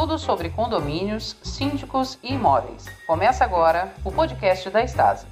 Tudo sobre condomínios, síndicos e imóveis. Começa agora o podcast da Estasa.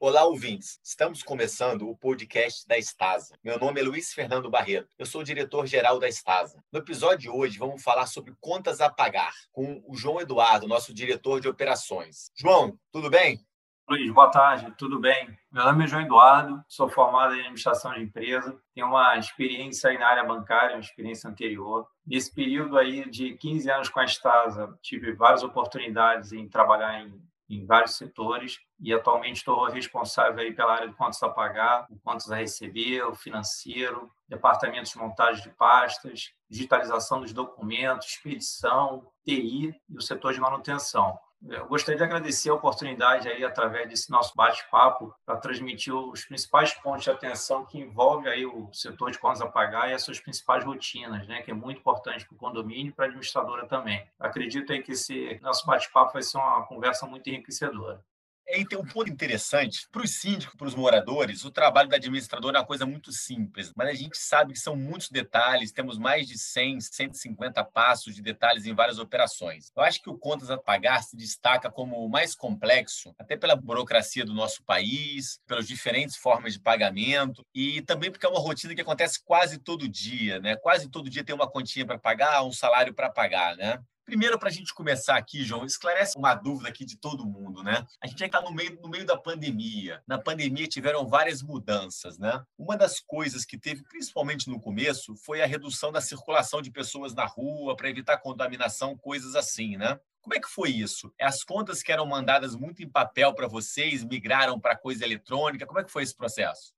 Olá, ouvintes. Estamos começando o podcast da Estasa. Meu nome é Luiz Fernando Barreto. Eu sou diretor-geral da Estasa. No episódio de hoje, vamos falar sobre contas a pagar com o João Eduardo, nosso diretor de operações. João, tudo bem? Luiz, boa tarde, tudo bem? Meu nome é João Eduardo, sou formado em administração de empresa, tenho uma experiência aí na área bancária, uma experiência anterior. Nesse período aí de 15 anos com a Estasa, tive várias oportunidades em trabalhar em, em vários setores e atualmente estou responsável aí pela área de contas a pagar, contas a receber, o financeiro, departamentos de montagem de pastas, digitalização dos documentos, expedição, TI e o setor de manutenção. Eu gostaria de agradecer a oportunidade aí através desse nosso bate-papo para transmitir os principais pontos de atenção que envolve aí o setor de contas a pagar e as suas principais rotinas, né, que é muito importante para o condomínio e para a administradora também. Acredito aí que esse nosso bate-papo vai ser uma conversa muito enriquecedora. E tem um ponto interessante. Para os síndicos, para os moradores, o trabalho da administradora é uma coisa muito simples, mas a gente sabe que são muitos detalhes, temos mais de 100, 150 passos de detalhes em várias operações. Eu acho que o Contas a Pagar se destaca como o mais complexo, até pela burocracia do nosso país, pelas diferentes formas de pagamento e também porque é uma rotina que acontece quase todo dia, né? Quase todo dia tem uma continha para pagar, um salário para pagar, né? Primeiro, para a gente começar aqui, João, esclarece uma dúvida aqui de todo mundo, né? A gente está no meio, no meio da pandemia. Na pandemia tiveram várias mudanças, né? Uma das coisas que teve, principalmente no começo, foi a redução da circulação de pessoas na rua para evitar contaminação, coisas assim, né? Como é que foi isso? As contas que eram mandadas muito em papel para vocês migraram para coisa eletrônica? Como é que foi esse processo?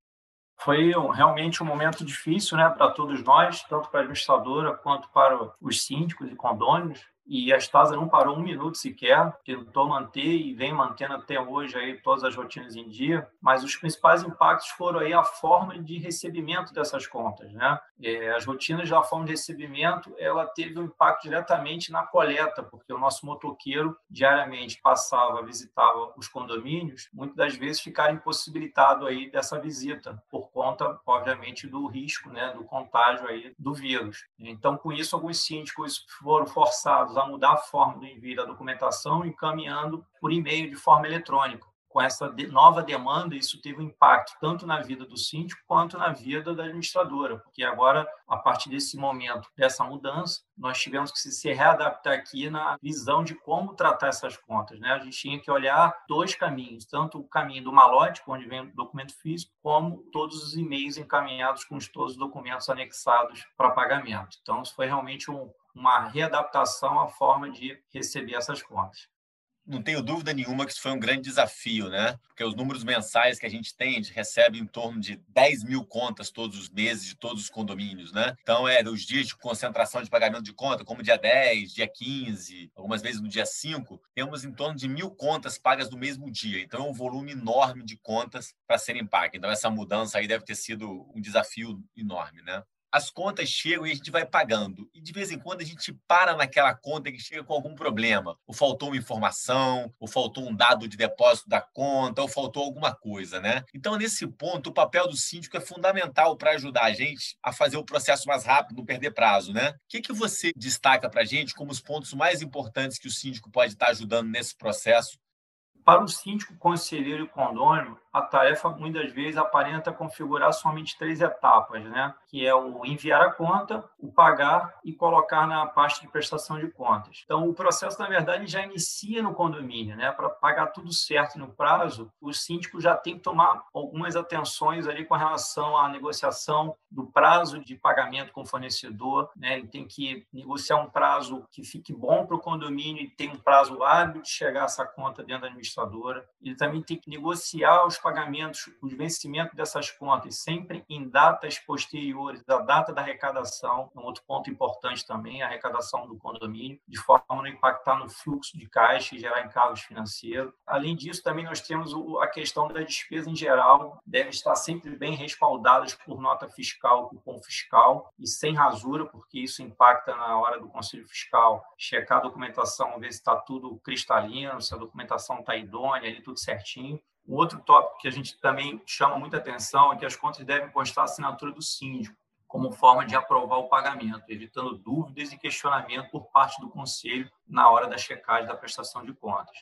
Foi realmente um momento difícil né, para todos nós, tanto para a administradora quanto para os síndicos e condôminos e a Stasa não parou um minuto sequer, tentou manter e vem mantendo até hoje aí todas as rotinas em dia, mas os principais impactos foram aí a forma de recebimento dessas contas, né? É, as rotinas da forma de recebimento, ela teve um impacto diretamente na coleta, porque o nosso motoqueiro diariamente passava, visitava os condomínios, muitas das vezes ficar impossibilitado aí dessa visita, por conta, obviamente, do risco, né, do contágio aí do vírus. Então, com isso, alguns síndicos foram forçados a mudar a forma do envio da documentação, encaminhando por e-mail de forma eletrônica. Com essa nova demanda, isso teve um impacto tanto na vida do síndico quanto na vida da administradora, porque agora, a partir desse momento, dessa mudança, nós tivemos que se readaptar aqui na visão de como tratar essas contas. Né? A gente tinha que olhar dois caminhos, tanto o caminho do malote, onde vem o documento físico, como todos os e-mails encaminhados com todos os documentos anexados para pagamento. Então, isso foi realmente um, uma readaptação à forma de receber essas contas. Não tenho dúvida nenhuma que isso foi um grande desafio, né? Porque os números mensais que a gente tem, a gente recebe em torno de 10 mil contas todos os meses de todos os condomínios, né? Então, é os dias de concentração de pagamento de conta, como dia 10, dia 15, algumas vezes no dia 5, temos em torno de mil contas pagas no mesmo dia. Então, é um volume enorme de contas para serem pagas. Então, essa mudança aí deve ter sido um desafio enorme, né? As contas chegam e a gente vai pagando. E de vez em quando a gente para naquela conta que chega com algum problema. Ou faltou uma informação, ou faltou um dado de depósito da conta, ou faltou alguma coisa, né? Então, nesse ponto, o papel do síndico é fundamental para ajudar a gente a fazer o processo mais rápido, não perder prazo, né? O que, que você destaca para a gente como os pontos mais importantes que o síndico pode estar ajudando nesse processo? Para o síndico, conselheiro e condômino, a tarefa muitas vezes aparenta configurar somente três etapas, né? que é o enviar a conta, o pagar e colocar na pasta de prestação de contas. Então, o processo, na verdade, já inicia no condomínio. Né? Para pagar tudo certo no prazo, o síndico já tem que tomar algumas atenções ali com relação à negociação do prazo de pagamento com o fornecedor. Né? Ele tem que negociar um prazo que fique bom para o condomínio e tem um prazo hábil de chegar essa conta dentro da administradora. Ele também tem que negociar os pagamentos, os vencimentos dessas contas, sempre em datas posteriores da data da arrecadação, um outro ponto importante também, a arrecadação do condomínio, de forma a não impactar no fluxo de caixa e gerar encargos financeiros. Além disso, também nós temos a questão da despesa em geral, deve estar sempre bem respaldadas por nota fiscal, cupom fiscal, e sem rasura, porque isso impacta na hora do Conselho Fiscal checar a documentação, ver se está tudo cristalino, se a documentação está idônea, ali tudo certinho. Um outro tópico que a gente também chama muita atenção é que as contas devem constar a assinatura do síndico. como forma de aprovar o pagamento, evitando dúvidas e questionamento por parte do conselho na hora da checagem da prestação de contas.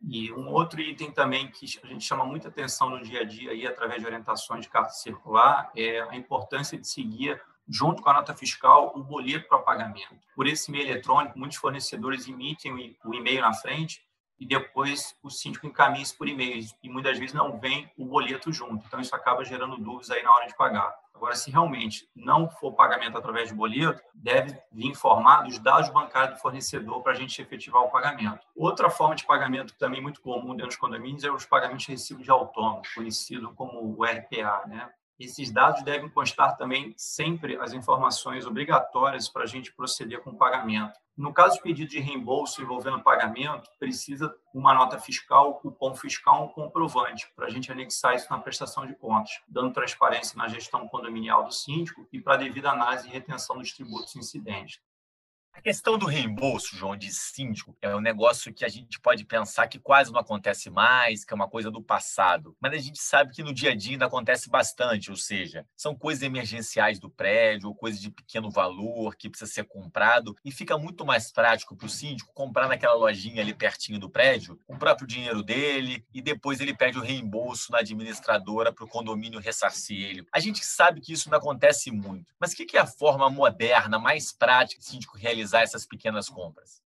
E um outro item também que a gente chama muita atenção no dia a dia, aí, através de orientações de carta circular, é a importância de seguir, junto com a nota fiscal, o boleto para pagamento. Por esse meio eletrônico, muitos fornecedores emitem o e-mail na frente e depois o síndico encaminha isso por e-mail. E muitas vezes não vem o boleto junto. Então, isso acaba gerando dúvidas aí na hora de pagar. Agora, se realmente não for pagamento através de boleto, deve vir informado os dados bancários do fornecedor para a gente efetivar o pagamento. Outra forma de pagamento também muito comum dentro dos condomínios é os pagamentos de recibo de autônomo, conhecido como o RPA, né? Esses dados devem constar também sempre as informações obrigatórias para a gente proceder com o pagamento. No caso de pedido de reembolso envolvendo pagamento, precisa uma nota fiscal, cupom fiscal, um comprovante, para a gente anexar isso na prestação de contas, dando transparência na gestão condominial do síndico e para a devida análise e retenção dos tributos incidentes. A questão do reembolso, João, de síndico, é um negócio que a gente pode pensar que quase não acontece mais, que é uma coisa do passado. Mas a gente sabe que no dia a dia ainda acontece bastante, ou seja, são coisas emergenciais do prédio, ou coisas de pequeno valor que precisa ser comprado, e fica muito mais prático para o síndico comprar naquela lojinha ali pertinho do prédio, o próprio dinheiro dele, e depois ele pede o reembolso na administradora para o condomínio ressarcir ele. A gente sabe que isso não acontece muito, mas o que é a forma moderna, mais prática o síndico realiza realizar essas pequenas compras?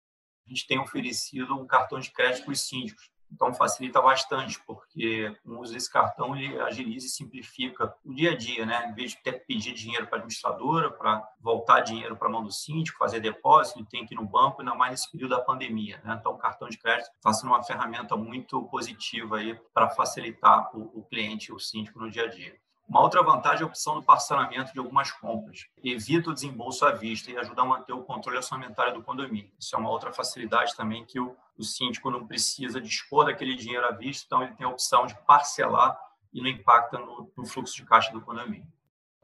A gente tem oferecido um cartão de crédito para os síndicos. Então, facilita bastante, porque o uso desse cartão ele agiliza e simplifica o dia a dia, né? Em vez de ter que pedir dinheiro para a administradora, para voltar dinheiro para a mão do síndico, fazer depósito, ele tem que ir no banco, ainda mais nesse período da pandemia, né? Então, o cartão de crédito está sendo uma ferramenta muito positiva aí para facilitar o, o cliente, o síndico no dia a dia. Uma outra vantagem é a opção do parcelamento de algumas compras. Evita o desembolso à vista e ajuda a manter o controle orçamentário do condomínio. Isso é uma outra facilidade também que o, o síndico não precisa dispor daquele dinheiro à vista, então ele tem a opção de parcelar e não impacta no, no fluxo de caixa do condomínio.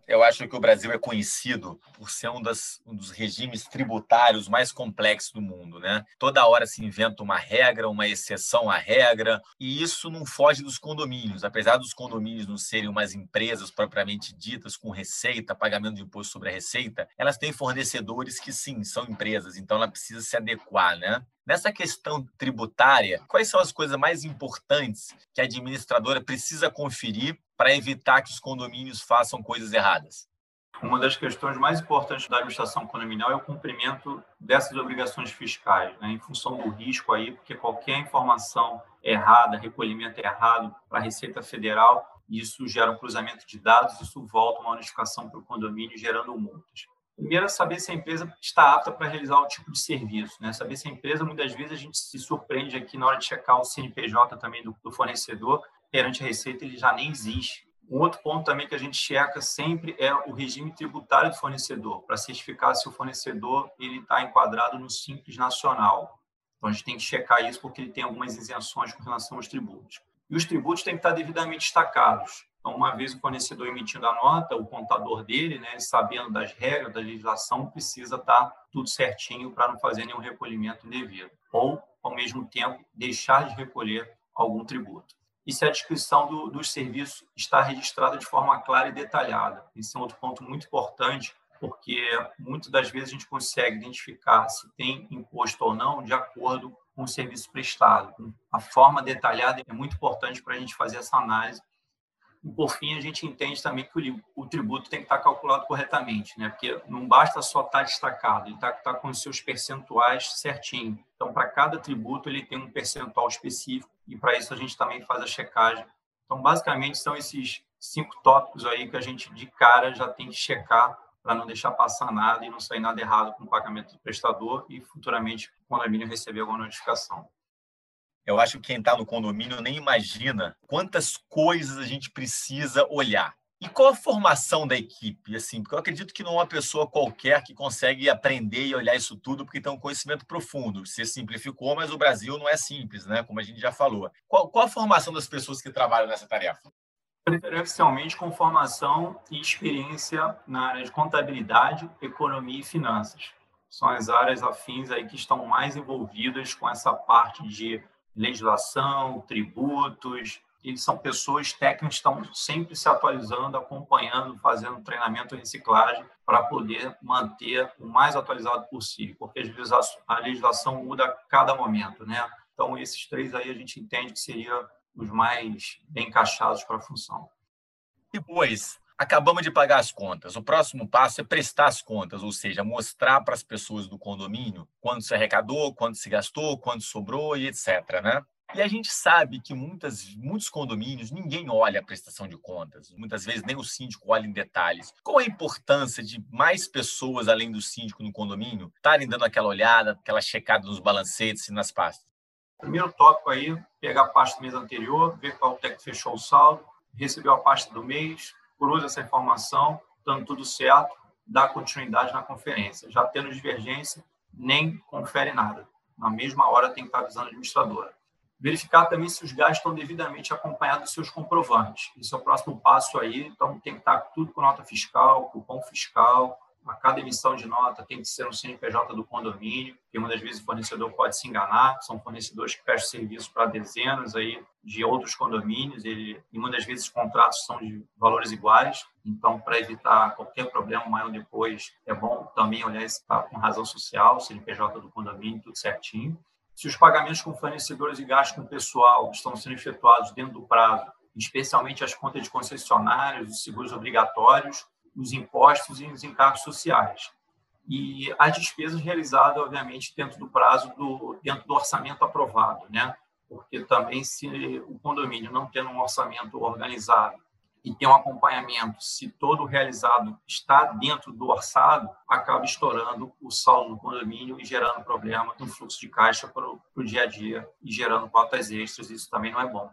Eu acho que o Brasil é conhecido por ser um, das, um, dos regimes tributários mais complexos do mundo, né? Toda hora se inventa uma regra, uma exceção à regra, e isso não foge dos condomínios. Apesar dos condomínios não serem umas empresas propriamente ditas com receita, pagamento de imposto sobre a receita, elas têm fornecedores que sim, são empresas, então ela precisa se adequar, né? Nessa questão tributária, quais são as coisas mais importantes que a administradora precisa conferir para evitar que os condomínios façam coisas erradas? Uma das questões mais importantes da administração condominial é o cumprimento dessas obrigações fiscais, né, em função do risco aí, porque qualquer informação errada, recolhimento errado para a Receita Federal, isso gera um cruzamento de dados, isso volta uma notificação para o condomínio, gerando multas. Primeiro é saber se a empresa está apta para realizar o tipo de serviço, né? Saber se a empresa, muitas vezes, a gente se surpreende aqui na hora de checar o CNPJ também do, do fornecedor, perante a Receita ele já nem existe. Um outro ponto também que a gente checa sempre é o regime tributário do fornecedor, para certificar se o fornecedor ele está enquadrado no Simples Nacional. Então, a gente tem que checar isso porque ele tem algumas isenções com relação aos tributos. E os tributos têm que estar devidamente destacados. Então, uma vez o fornecedor emitindo a nota, o contador dele, né, sabendo das regras da legislação, precisa estar tudo certinho para não fazer nenhum recolhimento indevido. Ou, ao mesmo tempo, deixar de recolher algum tributo. E se a descrição do, dos serviços está registrada de forma clara e detalhada. Esse é outro ponto muito importante, porque muitas das vezes a gente consegue identificar se tem imposto ou não de acordo com o serviço prestado. A forma detalhada é muito importante para a gente fazer essa análise e, por fim, a gente entende também que o, o, tributo tem que estar calculado corretamente, né? porque não basta só estar destacado, ele está tá com os seus percentuais certinho. Então, para cada tributo, ele tem um percentual específico e, para isso, a gente também faz a checagem. Então, basicamente, são esses cinco tópicos aí que a gente, de cara, já tem que checar para não deixar passar nada e não sair nada errado com o pagamento do prestador e, futuramente, quando a minha receber alguma notificação. Eu acho que quem está no condomínio nem imagina quantas coisas a gente precisa olhar. E qual a formação da equipe? Assim, porque eu acredito que não é uma pessoa qualquer que consegue aprender e olhar isso tudo, porque tem um conhecimento profundo. Você simplificou, mas o Brasil não é simples, né? Como a gente já falou. Qual, qual a formação das pessoas que trabalham nessa tarefa? Preferencialmente com formação e experiência na área de contabilidade, economia e finanças. São as áreas afins aí que estão mais envolvidas com essa parte de legislação, tributos, eles são pessoas técnicas que estão sempre se atualizando, acompanhando, fazendo treinamento e reciclagem para poder manter o mais atualizado possível, porque a legislação muda a cada momento, né? Então, esses três aí a gente entende que seriam os mais bem encaixados para a função. Depois, acabamos de pagar as contas. O próximo passo é prestar as contas, ou seja, mostrar para as pessoas do condomínio quanto se arrecadou, quanto se gastou, quanto sobrou e etc. Né? E a gente sabe que muitas, muitos condomínios ninguém olha a prestação de contas, muitas vezes nem o síndico olha em detalhes. Qual a importância de mais pessoas, além do síndico no condomínio, estarem dando aquela olhada, aquela checada nos balancetes e nas pastas? Primeiro tópico aí, pegar a pasta do mês anterior, ver qual técnico fechou o saldo, recebeu a pasta do mês, cruza essa informação, dando tudo certo, dá continuidade na conferência. Já tendo divergência, nem confere nada. Na mesma hora tem que estar avisando a administradora. Verificar também se os gastos estão devidamente acompanhados dos seus comprovantes. Esse é o próximo passo aí. Então, tem que estar tudo com nota fiscal, cupom fiscal, a cada emissão de nota tem que ser um CNPJ do condomínio, porque muitas vezes o fornecedor pode se enganar, são fornecedores que prestam serviço para dezenas aí de outros condomínios, ele, e muitas vezes os contratos são de valores iguais, então para evitar qualquer problema maior depois, é bom também olhar se está com razão social, CNPJ do condomínio, tudo certinho. Se os pagamentos com fornecedores e gastos com pessoal estão sendo efetuados dentro do prazo, especialmente as contas de concessionários, os seguros obrigatórios, os impostos e os encargos sociais. E as despesas realizadas, obviamente, dentro do prazo, do, dentro do orçamento aprovado, né? Porque também, se o condomínio não tendo um orçamento organizado e tem um acompanhamento, se todo realizado está dentro do orçado, acaba estourando o saldo do condomínio e gerando problema no fluxo de caixa para o dia a dia e gerando cotas extras. Isso também não é bom.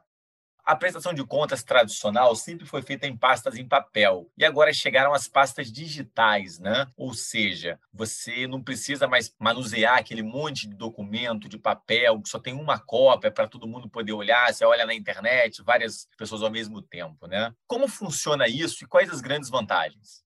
A prestação de contas tradicional sempre foi feita em pastas em papel e agora chegaram as pastas digitais, né? Ou seja, você não precisa mais manusear aquele monte de documento de papel que só tem uma cópia para todo mundo poder olhar. Você olha na internet, várias pessoas ao mesmo tempo, né? Como funciona isso e quais as grandes vantagens?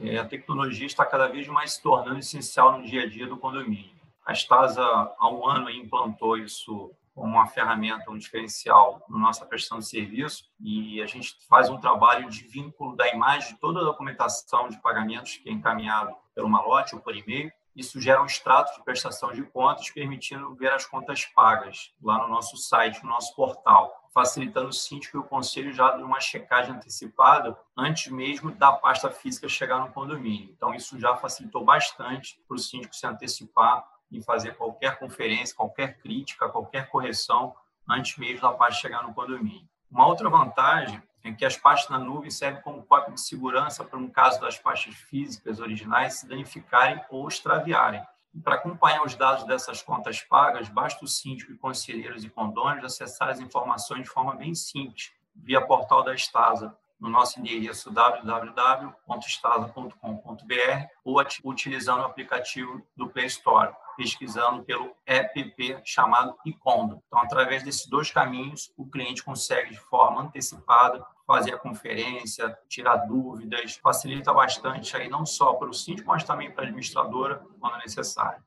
É, a tecnologia está cada vez mais se tornando essencial no dia a dia do condomínio. A Stasa, há um ano, implantou isso como uma ferramenta, um diferencial na nossa prestação de serviço e a gente faz um trabalho de vínculo da imagem de toda a documentação de pagamentos que é encaminhado pelo malote ou por e-mail. Isso gera um extrato de prestação de contas, permitindo ver as contas pagas lá no nosso site, no nosso portal, facilitando o síndico e o conselho já de uma checagem antecipada antes mesmo da pasta física chegar no condomínio. Então, isso já facilitou bastante para o síndico se antecipar em fazer qualquer conferência, qualquer crítica, qualquer correção antes mesmo da parte chegar no condomínio. Uma outra vantagem é que as pastas na nuvem servem como cópia de segurança para, no caso das pastas físicas originais, se danificarem ou extraviarem. E para acompanhar os dados dessas contas pagas, basta o síndico e conselheiros e condônios acessar as informações de forma bem simples, via portal da Estasa, no nosso endereço www.estasa.com.br ou utilizando o aplicativo do Play Store, pesquisando pelo app chamado Icondo. Então, através desses dois caminhos, o cliente consegue de forma antecipada fazer a conferência, tirar dúvidas, facilita bastante aí não só para o síndico, mas também para a administradora quando necessário.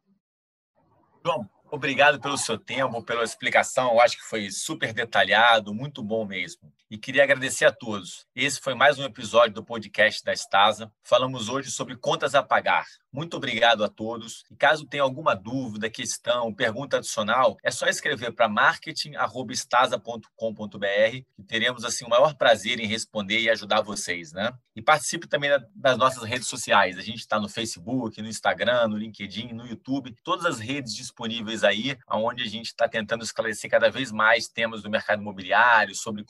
João, obrigado pelo seu tempo, pela explicação. Eu acho que foi super detalhado, muito bom mesmo e queria agradecer a todos. Esse foi mais um episódio do podcast da Estasa. Falamos hoje sobre contas a pagar. Muito obrigado a todos. E caso tenha alguma dúvida, questão, pergunta adicional, é só escrever para marketing@estasa.com.br e teremos assim o maior prazer em responder e ajudar vocês, né? E participe também das nossas redes sociais. A gente está no Facebook, no Instagram, no LinkedIn, no YouTube, todas as redes disponíveis aí, onde a gente está tentando esclarecer cada vez mais temas do mercado imobiliário, sobre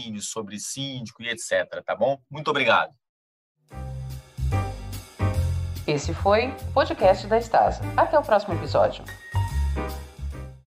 condomínios, sobre síndico e etc. Tá bom? Muito obrigado. Esse foi o podcast da Estasa. Até o próximo episódio.